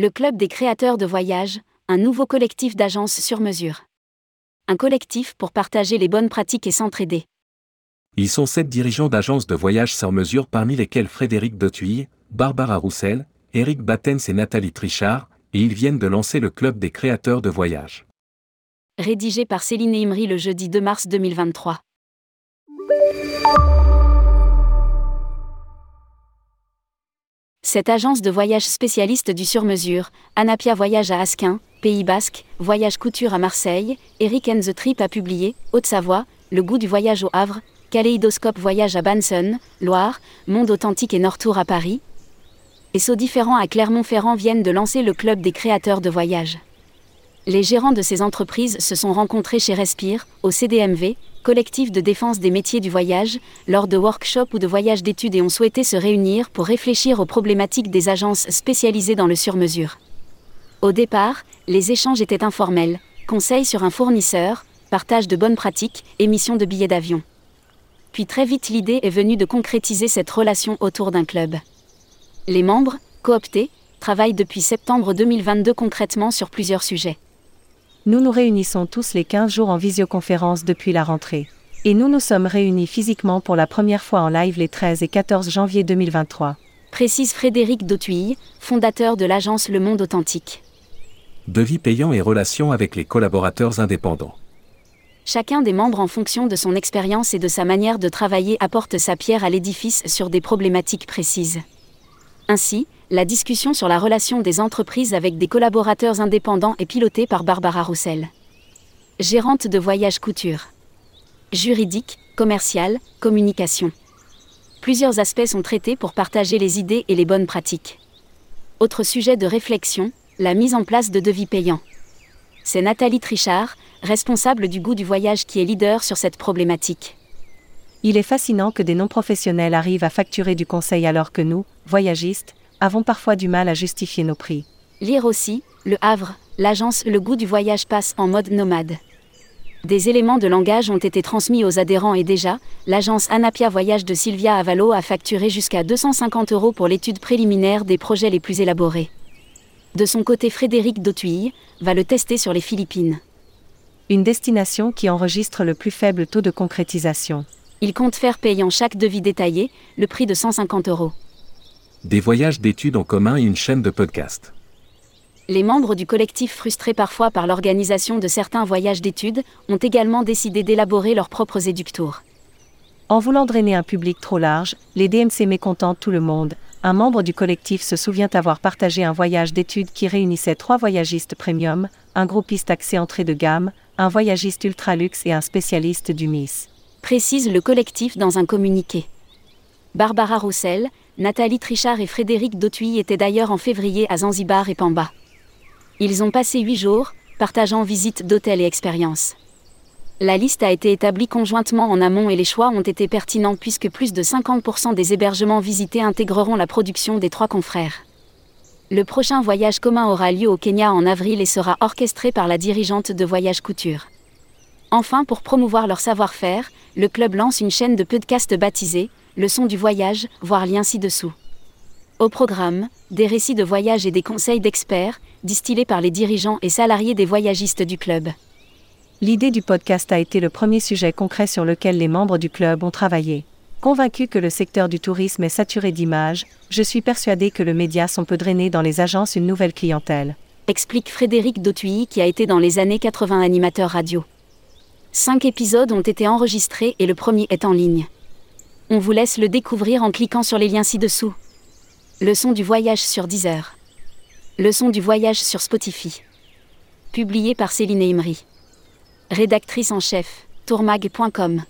Le Club des créateurs de voyage, un nouveau collectif d'agences sur mesure. Un collectif pour partager les bonnes pratiques et s'entraider. Ils sont sept dirigeants d'agences de voyage sur mesure parmi lesquels Frédéric Dotuille, Barbara Roussel, Eric Battens et Nathalie Trichard, et ils viennent de lancer le Club des créateurs de voyage. Rédigé par Céline Imri le jeudi 2 mars 2023. Cette agence de voyage spécialiste du sur-mesure, Anapia Voyage à Asquin, Pays Basque, Voyage Couture à Marseille, Eric and the Trip a publié, Haute-Savoie, Le goût du voyage au Havre, Kaléidoscope Voyage à Banson, Loire, Monde Authentique et Nord-Tour à Paris. Et Sauts différents à Clermont-Ferrand viennent de lancer le club des créateurs de voyage. Les gérants de ces entreprises se sont rencontrés chez Respire, au CDMV, collectif de défense des métiers du voyage, lors de workshops ou de voyages d'études et ont souhaité se réunir pour réfléchir aux problématiques des agences spécialisées dans le sur-mesure. Au départ, les échanges étaient informels, conseils sur un fournisseur, partage de bonnes pratiques, émission de billets d'avion. Puis très vite l'idée est venue de concrétiser cette relation autour d'un club. Les membres, cooptés, travaillent depuis septembre 2022 concrètement sur plusieurs sujets. Nous nous réunissons tous les 15 jours en visioconférence depuis la rentrée. Et nous nous sommes réunis physiquement pour la première fois en live les 13 et 14 janvier 2023. Précise Frédéric Dautuille, fondateur de l'agence Le Monde Authentique. Devis payant et relations avec les collaborateurs indépendants. Chacun des membres en fonction de son expérience et de sa manière de travailler apporte sa pierre à l'édifice sur des problématiques précises. Ainsi, la discussion sur la relation des entreprises avec des collaborateurs indépendants est pilotée par Barbara Roussel. Gérante de voyage couture. Juridique, commercial, communication. Plusieurs aspects sont traités pour partager les idées et les bonnes pratiques. Autre sujet de réflexion, la mise en place de devis payants. C'est Nathalie Trichard, responsable du goût du voyage qui est leader sur cette problématique. Il est fascinant que des non-professionnels arrivent à facturer du conseil alors que nous, voyagistes, avons parfois du mal à justifier nos prix. Lire aussi, Le Havre, l'agence Le Goût du Voyage passe en mode nomade. Des éléments de langage ont été transmis aux adhérents et déjà, l'agence Anapia Voyage de Sylvia Avalo a facturé jusqu'à 250 euros pour l'étude préliminaire des projets les plus élaborés. De son côté, Frédéric Dautuille va le tester sur les Philippines. Une destination qui enregistre le plus faible taux de concrétisation. Il compte faire payant chaque devis détaillé, le prix de 150 euros des voyages d'études en commun et une chaîne de podcast. Les membres du collectif frustrés parfois par l'organisation de certains voyages d'études ont également décidé d'élaborer leurs propres éductours. En voulant drainer un public trop large, les DMC mécontentent tout le monde. Un membre du collectif se souvient avoir partagé un voyage d'études qui réunissait trois voyagistes premium, un groupiste axé entrée de gamme, un voyagiste ultra luxe et un spécialiste du Miss. Précise le collectif dans un communiqué. Barbara Roussel, Nathalie Trichard et Frédéric Dautuy étaient d'ailleurs en février à Zanzibar et Pamba. Ils ont passé huit jours, partageant visites d'hôtels et expériences. La liste a été établie conjointement en amont et les choix ont été pertinents puisque plus de 50% des hébergements visités intégreront la production des trois confrères. Le prochain voyage commun aura lieu au Kenya en avril et sera orchestré par la dirigeante de Voyage Couture. Enfin, pour promouvoir leur savoir-faire, le club lance une chaîne de podcasts baptisée Leçon du voyage, voir lien ci-dessous. Au programme, des récits de voyage et des conseils d'experts, distillés par les dirigeants et salariés des voyagistes du club. L'idée du podcast a été le premier sujet concret sur lequel les membres du club ont travaillé. Convaincu que le secteur du tourisme est saturé d'images, je suis persuadé que le média sont peut drainer dans les agences une nouvelle clientèle. Explique Frédéric Dautuy qui a été dans les années 80 animateur radio. Cinq épisodes ont été enregistrés et le premier est en ligne. On vous laisse le découvrir en cliquant sur les liens ci-dessous. Leçon du voyage sur Deezer. Leçon du voyage sur Spotify. Publié par Céline Imri. Rédactrice en chef, tourmag.com.